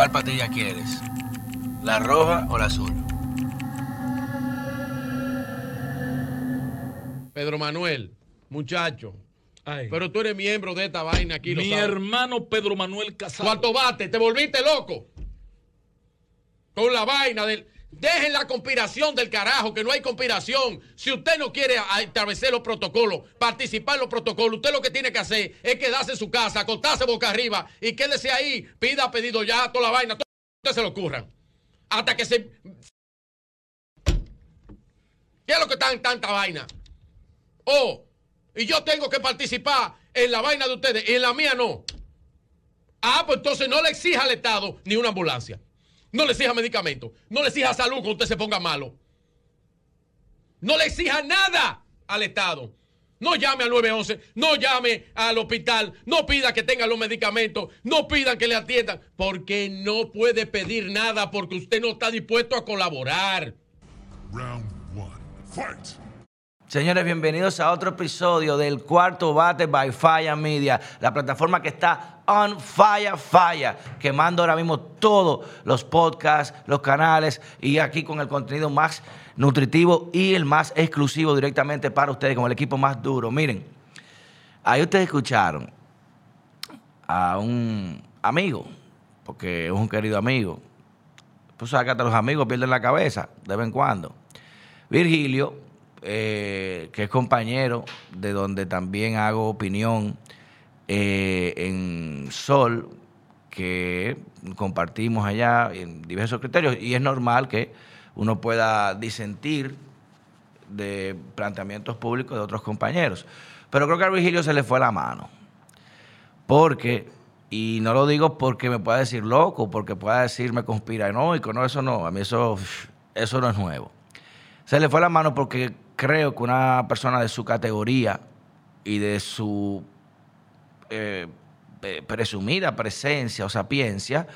¿Cuál patilla quieres? ¿La roja o la azul? Pedro Manuel, muchacho. Pero tú eres miembro de esta vaina aquí. Mi hermano Pedro Manuel Casado. ¿Cuánto bate? ¿Te volviste loco? Con la vaina del... Dejen la conspiración del carajo, que no hay conspiración. Si usted no quiere establecer los protocolos, participar en los protocolos, usted lo que tiene que hacer es quedarse en su casa, acostarse boca arriba y quédese ahí, pida pedido ya, toda la vaina, todo usted se lo ocurra. Hasta que se... ¿Qué es lo que está en tanta vaina? Oh, y yo tengo que participar en la vaina de ustedes y en la mía no. Ah, pues entonces no le exija al Estado ni una ambulancia. No le exija medicamentos. No le exija salud cuando usted se ponga malo. No le exija nada al Estado. No llame al 911, no llame al hospital, no pida que tenga los medicamentos, no pidan que le atiendan, porque no puede pedir nada porque usted no está dispuesto a colaborar. Round one, fight. Señores, bienvenidos a otro episodio del cuarto bate by Fire Media, la plataforma que está on fire, fire, quemando ahora mismo todos los podcasts, los canales y aquí con el contenido más nutritivo y el más exclusivo directamente para ustedes, con el equipo más duro. Miren, ahí ustedes escucharon a un amigo, porque es un querido amigo. Pues acá los amigos pierden la cabeza de vez en cuando. Virgilio eh, que es compañero de donde también hago opinión eh, en Sol, que compartimos allá en diversos criterios, y es normal que uno pueda disentir de planteamientos públicos de otros compañeros. Pero creo que a Virgilio se le fue la mano. Porque, y no lo digo porque me pueda decir loco, porque pueda decirme conspiranoico, no, eso no, a mí eso, eso no es nuevo. Se le fue la mano porque creo que una persona de su categoría y de su eh, presumida presencia o sapiencia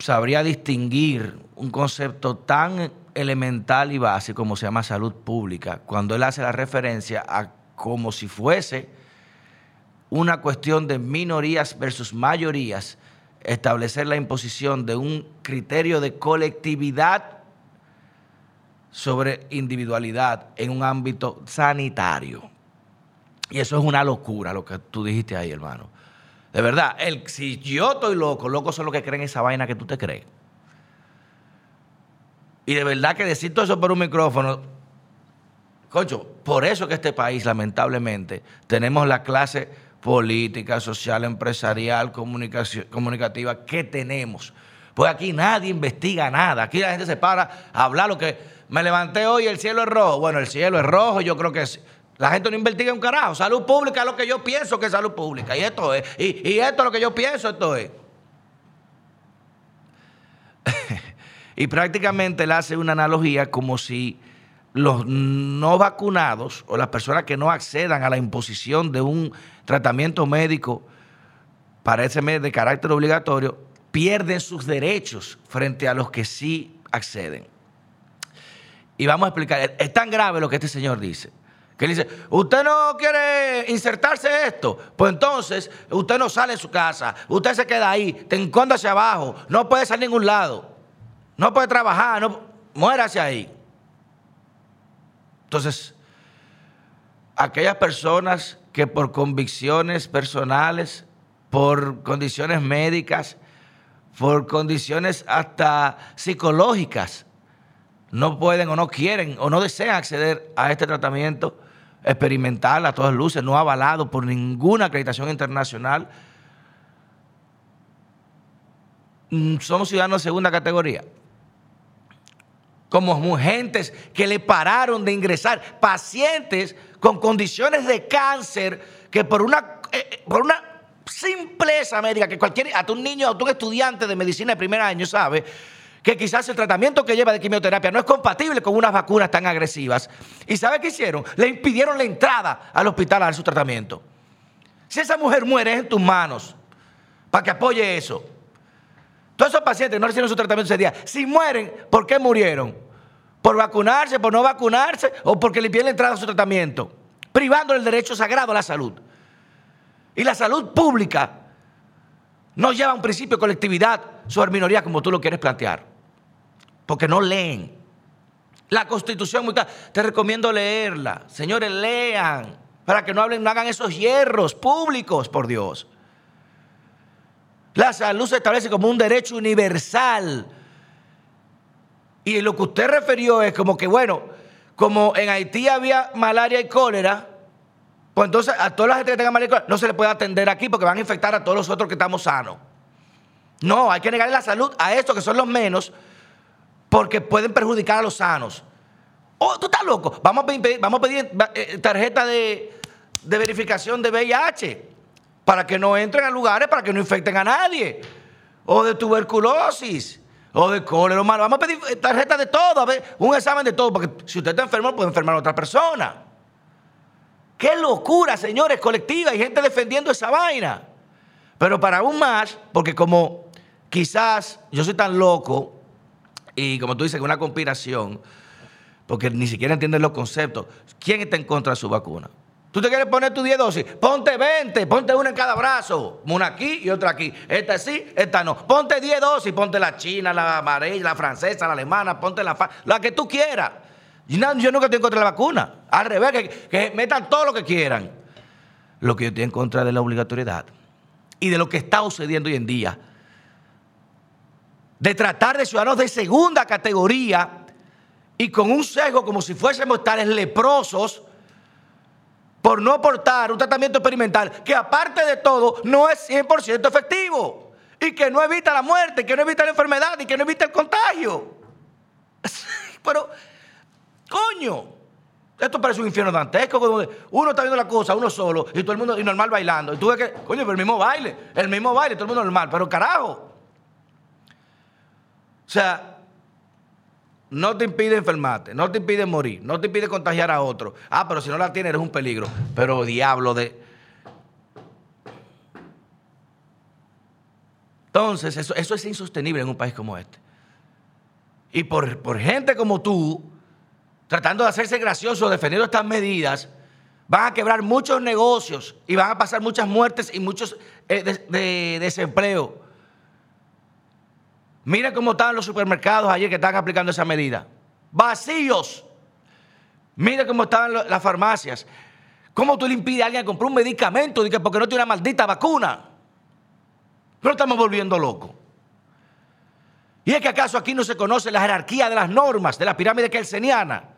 sabría distinguir un concepto tan elemental y básico como se llama salud pública, cuando él hace la referencia a como si fuese una cuestión de minorías versus mayorías, establecer la imposición de un criterio de colectividad sobre individualidad en un ámbito sanitario. Y eso es una locura lo que tú dijiste ahí, hermano. De verdad, el, si yo estoy loco, locos son los que creen esa vaina que tú te crees. Y de verdad que decir todo eso por un micrófono, coño, por eso que este país, lamentablemente, tenemos la clase política, social, empresarial, comunicativa que tenemos. Pues aquí nadie investiga nada. Aquí la gente se para a hablar lo que me levanté hoy y el cielo es rojo. Bueno, el cielo es rojo, yo creo que la gente no investiga un carajo. Salud pública es lo que yo pienso que es salud pública. Y esto es. Y, esto es lo que yo pienso, esto es. y prácticamente él hace una analogía como si los no vacunados o las personas que no accedan a la imposición de un tratamiento médico mes de carácter obligatorio pierden sus derechos frente a los que sí acceden. Y vamos a explicar. Es tan grave lo que este señor dice. Que él dice, usted no quiere insertarse esto, pues entonces usted no sale de su casa, usted se queda ahí, te enconda hacia abajo, no puede salir a ningún lado, no puede trabajar, no, muérase ahí. Entonces, aquellas personas que por convicciones personales, por condiciones médicas, por condiciones hasta psicológicas, no pueden o no quieren o no desean acceder a este tratamiento experimental a todas luces, no avalado por ninguna acreditación internacional. Mm, somos ciudadanos de segunda categoría. Como gentes que le pararon de ingresar, pacientes con condiciones de cáncer que por una, eh, eh, por una simpleza médica que cualquier, hasta un niño, hasta un estudiante de medicina de primer año sabe, que quizás el tratamiento que lleva de quimioterapia no es compatible con unas vacunas tan agresivas. ¿Y sabe qué hicieron? Le impidieron la entrada al hospital a dar su tratamiento. Si esa mujer muere es en tus manos para que apoye eso. Todos esos pacientes no recibieron su tratamiento ese día. Si mueren, ¿por qué murieron? ¿Por vacunarse, por no vacunarse o porque le impidieron la entrada a su tratamiento? Privando el derecho sagrado a la salud. Y la salud pública no lleva un principio de colectividad sobre minoría como tú lo quieres plantear. Porque no leen. La constitución. Te recomiendo leerla. Señores, lean. Para que no hablen, no hagan esos hierros públicos, por Dios. La salud se establece como un derecho universal. Y lo que usted refirió es como que, bueno, como en Haití había malaria y cólera, pues entonces a toda la gente que tenga cólera no se le puede atender aquí porque van a infectar a todos los otros que estamos sanos. No, hay que negarle la salud a estos que son los menos porque pueden perjudicar a los sanos. Oh, tú estás loco. Vamos a pedir, eh, tarjeta de, de verificación de VIH para que no entren a lugares, para que no infecten a nadie. O de tuberculosis, o de cólera humana. Vamos a pedir eh, tarjeta de todo, a ver, un examen de todo, porque si usted está enfermo, puede enfermar a otra persona. Qué locura, señores, colectiva, hay gente defendiendo esa vaina. Pero para aún más, porque como quizás yo soy tan loco, y como tú dices, una conspiración, porque ni siquiera entienden los conceptos, ¿quién está en contra de su vacuna? Tú te quieres poner tu 10 dosis, ponte 20, ponte una en cada brazo, una aquí y otra aquí. Esta sí, esta no. Ponte 10 dosis, ponte la china, la amarilla, la francesa, la alemana, ponte la la que tú quieras. Yo nunca estoy en contra de la vacuna. Al revés, que, que metan todo lo que quieran. Lo que yo estoy en contra de la obligatoriedad y de lo que está sucediendo hoy en día. De tratar de ciudadanos de segunda categoría y con un sesgo como si fuésemos tales leprosos por no aportar un tratamiento experimental que aparte de todo no es 100% efectivo y que no evita la muerte, que no evita la enfermedad y que no evita el contagio. Pero, coño, esto parece un infierno dantesco. Uno está viendo la cosa, uno solo, y todo el mundo y normal bailando. Y tú ves que, coño, pero el mismo baile, el mismo baile, todo el mundo normal, pero carajo. O sea, no te impide enfermarte, no te impide morir, no te impide contagiar a otro. Ah, pero si no la tienes eres un peligro. Pero diablo de... Entonces, eso, eso es insostenible en un país como este. Y por, por, gente como tú, tratando de hacerse gracioso, defendiendo estas medidas, van a quebrar muchos negocios y van a pasar muchas muertes y muchos eh. Mira cómo estaban los supermercados ayer que están aplicando esa medida. Vacíos. Mira cómo estaban las farmacias. ¿Cómo tú le impides a alguien comprar un medicamento porque no tiene una maldita vacuna? No estamos volviendo locos. ¿Y es que acaso aquí no se conoce la jerarquía de las normas de la pirámide kelseniana?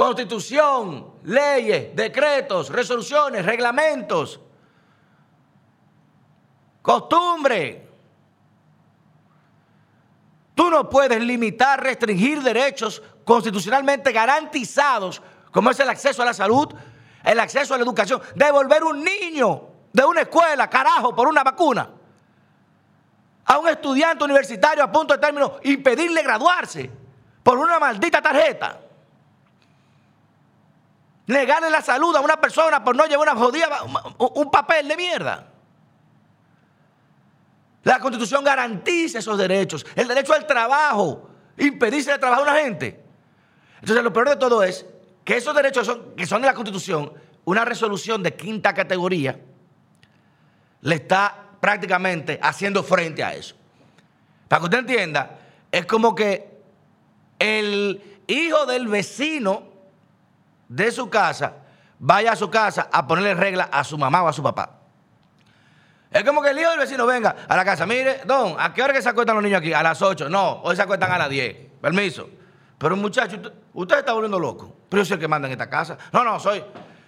Constitución, leyes, decretos, resoluciones, reglamentos, costumbre. Tú no puedes limitar, restringir derechos constitucionalmente garantizados, como es el acceso a la salud, el acceso a la educación. Devolver un niño de una escuela, carajo, por una vacuna. A un estudiante universitario a punto de término, impedirle graduarse por una maldita tarjeta. Negarle la salud a una persona por no llevar una jodida, un papel de mierda. La constitución garantiza esos derechos. El derecho al trabajo. Impedirse el trabajo a una gente. Entonces lo peor de todo es que esos derechos son, que son de la constitución, una resolución de quinta categoría, le está prácticamente haciendo frente a eso. Para que usted entienda, es como que el hijo del vecino de su casa vaya a su casa a ponerle regla a su mamá o a su papá. Es como que el hijo del vecino venga a la casa. Mire, don, ¿a qué hora que se acuestan los niños aquí? A las 8. No, hoy se acuestan a las 10. Permiso. Pero muchacho, usted, está volviendo loco. Pero yo soy el que manda en esta casa. No, no, soy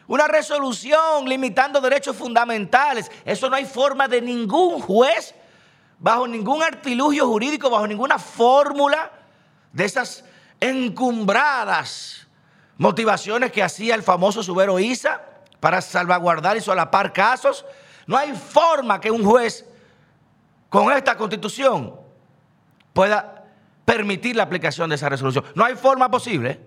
una resolución limitando derechos fundamentales. Eso no hay forma de ningún juez, bajo ningún artilugio jurídico, bajo ninguna fórmula de esas encumbradas motivaciones que hacía el famoso Subero Isa para salvaguardar y solapar casos no hay forma que un juez con esta constitución pueda permitir la aplicación de esa resolución. No hay forma posible.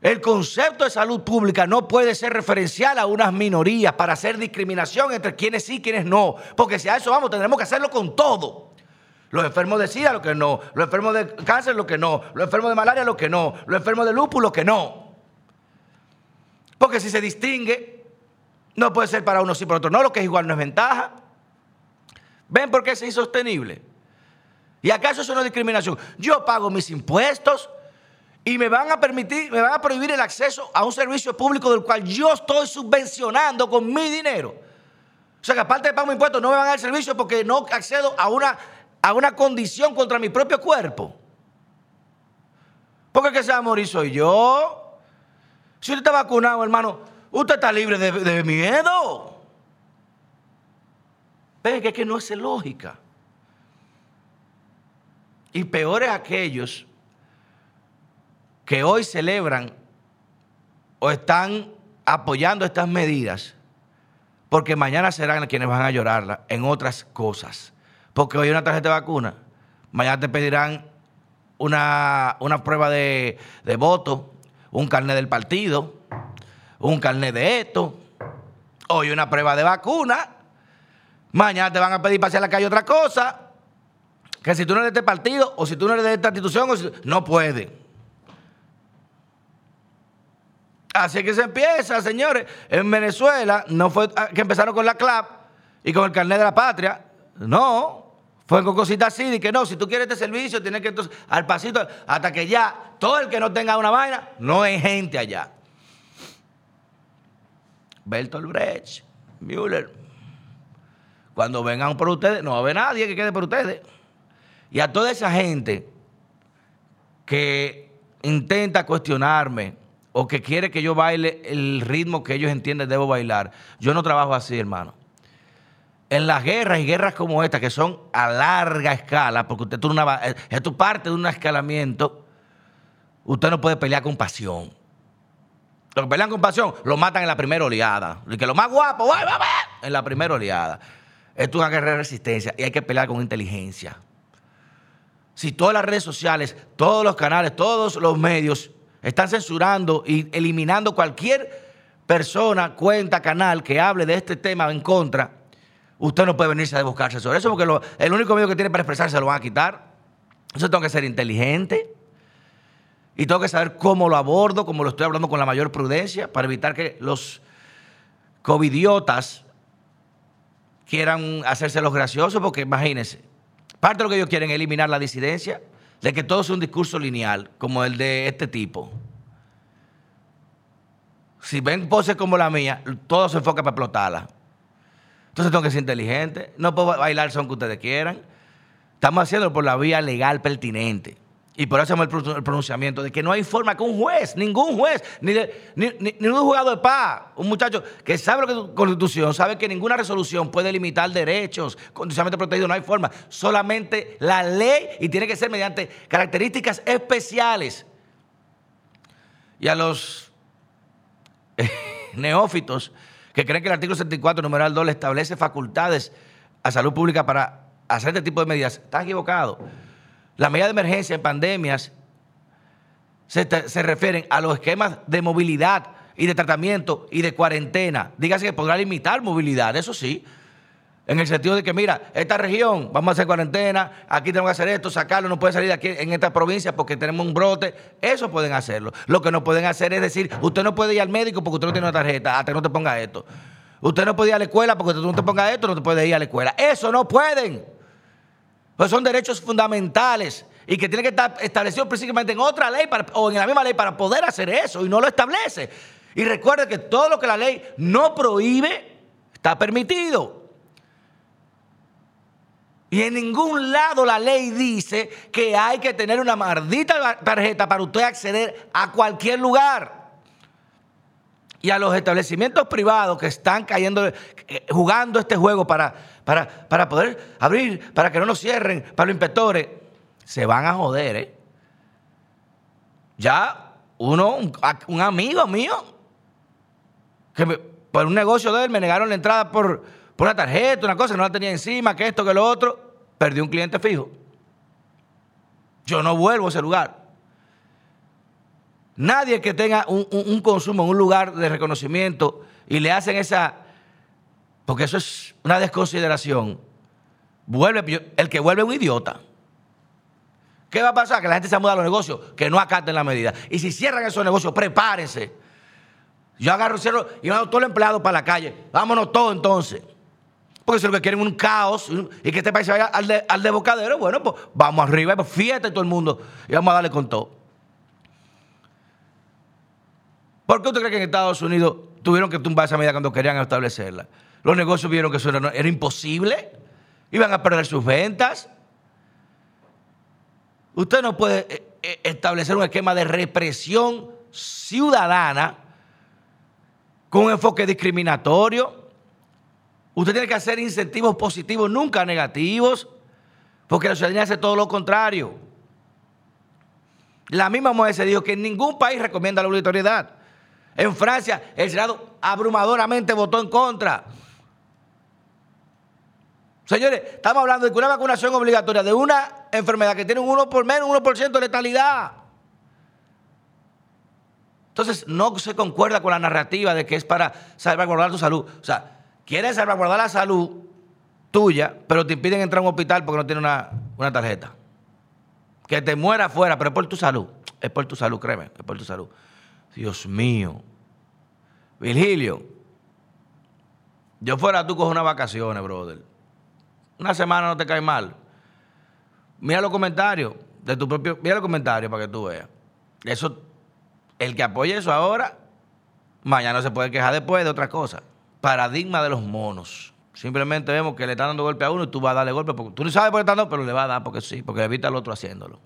El concepto de salud pública no puede ser referencial a unas minorías para hacer discriminación entre quienes sí y quienes no. Porque si a eso vamos, tendremos que hacerlo con todo. Los enfermos de SIDA, lo que no. Los enfermos de cáncer, lo que no. Los enfermos de malaria, lo que no. Los enfermos de lupus, lo que no. Porque si se distingue no puede ser para uno sí, para otro no. Lo que es igual no es ventaja. ¿Ven por qué es insostenible? ¿Y acaso eso no es discriminación? Yo pago mis impuestos y me van a permitir, me van a prohibir el acceso a un servicio público del cual yo estoy subvencionando con mi dinero. O sea que aparte de pagar mis impuestos no me van a dar servicio porque no accedo a una, a una condición contra mi propio cuerpo. Porque el que se va a morir soy yo. Si usted está vacunado, hermano, usted está libre de, miedo. Ven que es que no es lógica. Y peores aquellos que hoy celebran o están apoyando estas medidas, porque mañana serán quienes van a llorarla en otras cosas. Porque hoy una tarjeta de vacuna, mañana te pedirán una, una prueba de, de voto, un carnet del partido, un carnet de esto, hoy una prueba de vacuna, mañana te van a pedir para hacer la calle otra cosa, que si tú no eres de este partido o si tú no eres de esta institución, no puede. Así que se empieza, señores. En Venezuela no fue que empezaron con la CLAP y con el carnet de la patria. No. Fue con cositas así, de que no, si tú quieres este servicio, tienes que entonces al pasito, hasta que ya todo el que no tenga una vaina, no hay gente allá. Bertolt Brecht, Müller. Cuando vengan por ustedes, no va a haber nadie que quede por ustedes. Y a toda esa gente que intenta cuestionarme o que quiere que yo baile el ritmo que ellos entienden debo bailar, yo no trabajo así, hermano. En las guerras y guerras como esta, que son a larga escala, porque usted una, es parte de un escalamiento, usted no puede pelear con pasión. Los que pelean con pasión lo matan en la primera oleada. Y que lo más guapo, en la primera oleada. Esto es una guerra de resistencia y hay que pelear con inteligencia. Si todas las redes sociales, todos los canales, todos los medios están censurando y eliminando cualquier persona, cuenta, canal que hable de este tema en contra, Usted no puede venirse a buscarse sobre eso porque el único medio que tiene para expresarse lo van a quitar. Entonces tengo que ser inteligente y tengo que saber cómo lo abordo, cómo lo estoy hablando con la mayor prudencia para evitar que los covidiotas quieran hacerse los graciosos porque imagínense, parte de lo que ellos quieren es eliminar la disidencia, de que todo sea un discurso lineal como el de este tipo. Si ven poses como la mía, todo se enfoca para explotarla. Entonces tengo que ser inteligente. No puedo bailar son que ustedes quieran. Estamos haciéndolo por la vía legal pertinente. Y por eso hacemos el pronunciamiento de que no hay forma que un juez, ningún juez, ni, ni, un jugador de paz, un muchacho que sabe lo que es constitución, sabe que ninguna resolución puede limitar derechos constitucionalmente protegidos, no hay forma. Solamente la ley y tiene que ser mediante características especiales. Y a los neófitos que creen que el artículo 74, numeral 2, le establece facultades a salud pública para hacer este tipo de medidas. Están equivocados. Las medidas de emergencia en pandemias se, se, refieren a los esquemas de movilidad y de tratamiento y de cuarentena. Dígase que podrá limitar movilidad, eso sí, en el sentido de que, mira, esta región, vamos a hacer cuarentena, aquí tenemos que hacer esto, sacarlo, no puede salir de aquí en esta provincia porque tenemos un brote. Eso pueden hacerlo. Lo que no pueden hacer es decir, usted no puede ir al médico porque usted no tiene una tarjeta, hasta que no te ponga esto. Usted no puede ir a la escuela porque usted no te ponga esto, no te puede ir a la escuela. Eso no pueden. Pues son derechos fundamentales y que tienen que estar establecidos principalmente en otra ley o en la misma ley para poder hacer eso y no lo establece. Y recuerde que todo lo que la ley no prohíbe está permitido. Y en ningún lado la ley dice que hay que tener una maldita tarjeta para usted acceder a cualquier lugar. Y a los establecimientos privados que están cayendo, eh, jugando este juego para, para, para poder abrir, para que no nos cierren, para los inspectores, se van a joder. ¿eh? Ya uno, un, amigo mío, que por un negocio de él me negaron la entrada por, por una tarjeta, una cosa no la tenía encima, que esto, que lo otro, perdió un cliente fijo. Yo no vuelvo a ese lugar. Nadie que tenga un, consumo en un lugar de reconocimiento y le hacen esa, porque eso es una desconsideración, vuelve, el que vuelve es un idiota. ¿Qué va a pasar? Que la gente se muda a los negocios, que no acaten la medida. Y si cierran esos negocios, prepárense. Yo agarro, cierro y mando todo el empleado para la calle. Vámonos todos entonces. Porque si lo que quieren es un caos y que este país se vaya al, de, al bueno, pues vamos arriba, pues fíjate todo el mundo y vamos a darle con todo. ¿Por qué usted cree que en Estados Unidos tuvieron que tumbar esa medida cuando querían establecerla? Los negocios vieron que eso era, era imposible, iban a perder sus ventas. Usted no puede eh, eh, establecer un esquema de represión ciudadana con un enfoque discriminatorio. Usted tiene que hacer incentivos positivos, nunca negativos, porque la ciudadanía hace todo lo contrario. La misma mujer se dijo que en ningún país recomienda la obligatoriedad. En Francia, el Senado abrumadoramente votó en contra. Señores, estamos hablando de que una vacunación obligatoria de una enfermedad que tiene un 1 por menos, un 1% de letalidad. Entonces, no se concuerda con la narrativa de que es para salvaguardar tu salud. O sea, quieren salvaguardar la salud tuya, pero te impiden entrar a un hospital porque no tiene una, una tarjeta. Que te muera afuera, pero es por tu salud. Es por tu salud, créeme, es por tu salud. Dios mío. Virgilio, yo fuera tú coges unas vacaciones, brother. Una semana no te cae mal. Mira los comentarios de tu propio. Mira los comentarios para que tú veas. Eso, el que apoye eso ahora, mañana se puede quejar después de otra cosa. Paradigma de los monos. Simplemente vemos que le están dando golpe a uno y tú vas a darle golpe. Porque tú no sabes por qué están dando, pero le va a dar porque sí, porque evita al otro haciéndolo.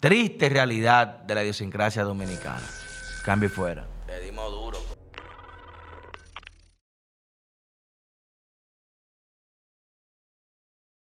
Triste realidad de la idiosincrasia dominicana. Cambio fuera. Le dimos duro.